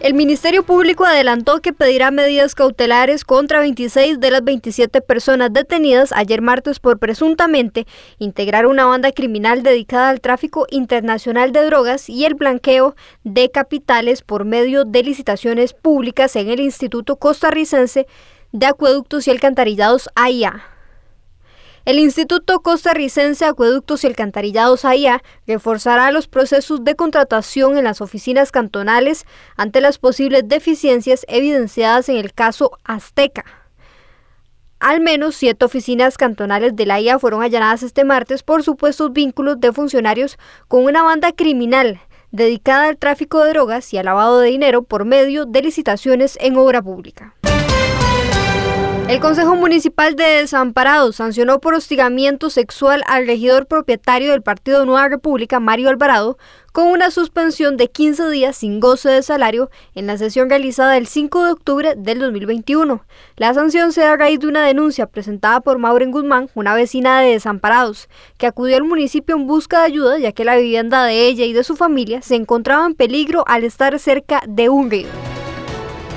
El Ministerio Público adelantó que pedirá medidas cautelares contra 26 de las 27 personas detenidas ayer martes por presuntamente integrar una banda criminal dedicada al tráfico internacional de drogas y el blanqueo de capitales por medio de licitaciones públicas en el Instituto Costarricense de Acueductos y Alcantarillados AIA. El Instituto Costarricense Acueductos y Alcantarillados AIA reforzará los procesos de contratación en las oficinas cantonales ante las posibles deficiencias evidenciadas en el caso Azteca. Al menos siete oficinas cantonales de la IA fueron allanadas este martes por supuestos vínculos de funcionarios con una banda criminal dedicada al tráfico de drogas y al lavado de dinero por medio de licitaciones en obra pública. El Consejo Municipal de Desamparados sancionó por hostigamiento sexual al regidor propietario del Partido Nueva República, Mario Alvarado, con una suspensión de 15 días sin goce de salario en la sesión realizada el 5 de octubre del 2021. La sanción se da a raíz de una denuncia presentada por Maureen Guzmán, una vecina de Desamparados, que acudió al municipio en busca de ayuda ya que la vivienda de ella y de su familia se encontraba en peligro al estar cerca de un río.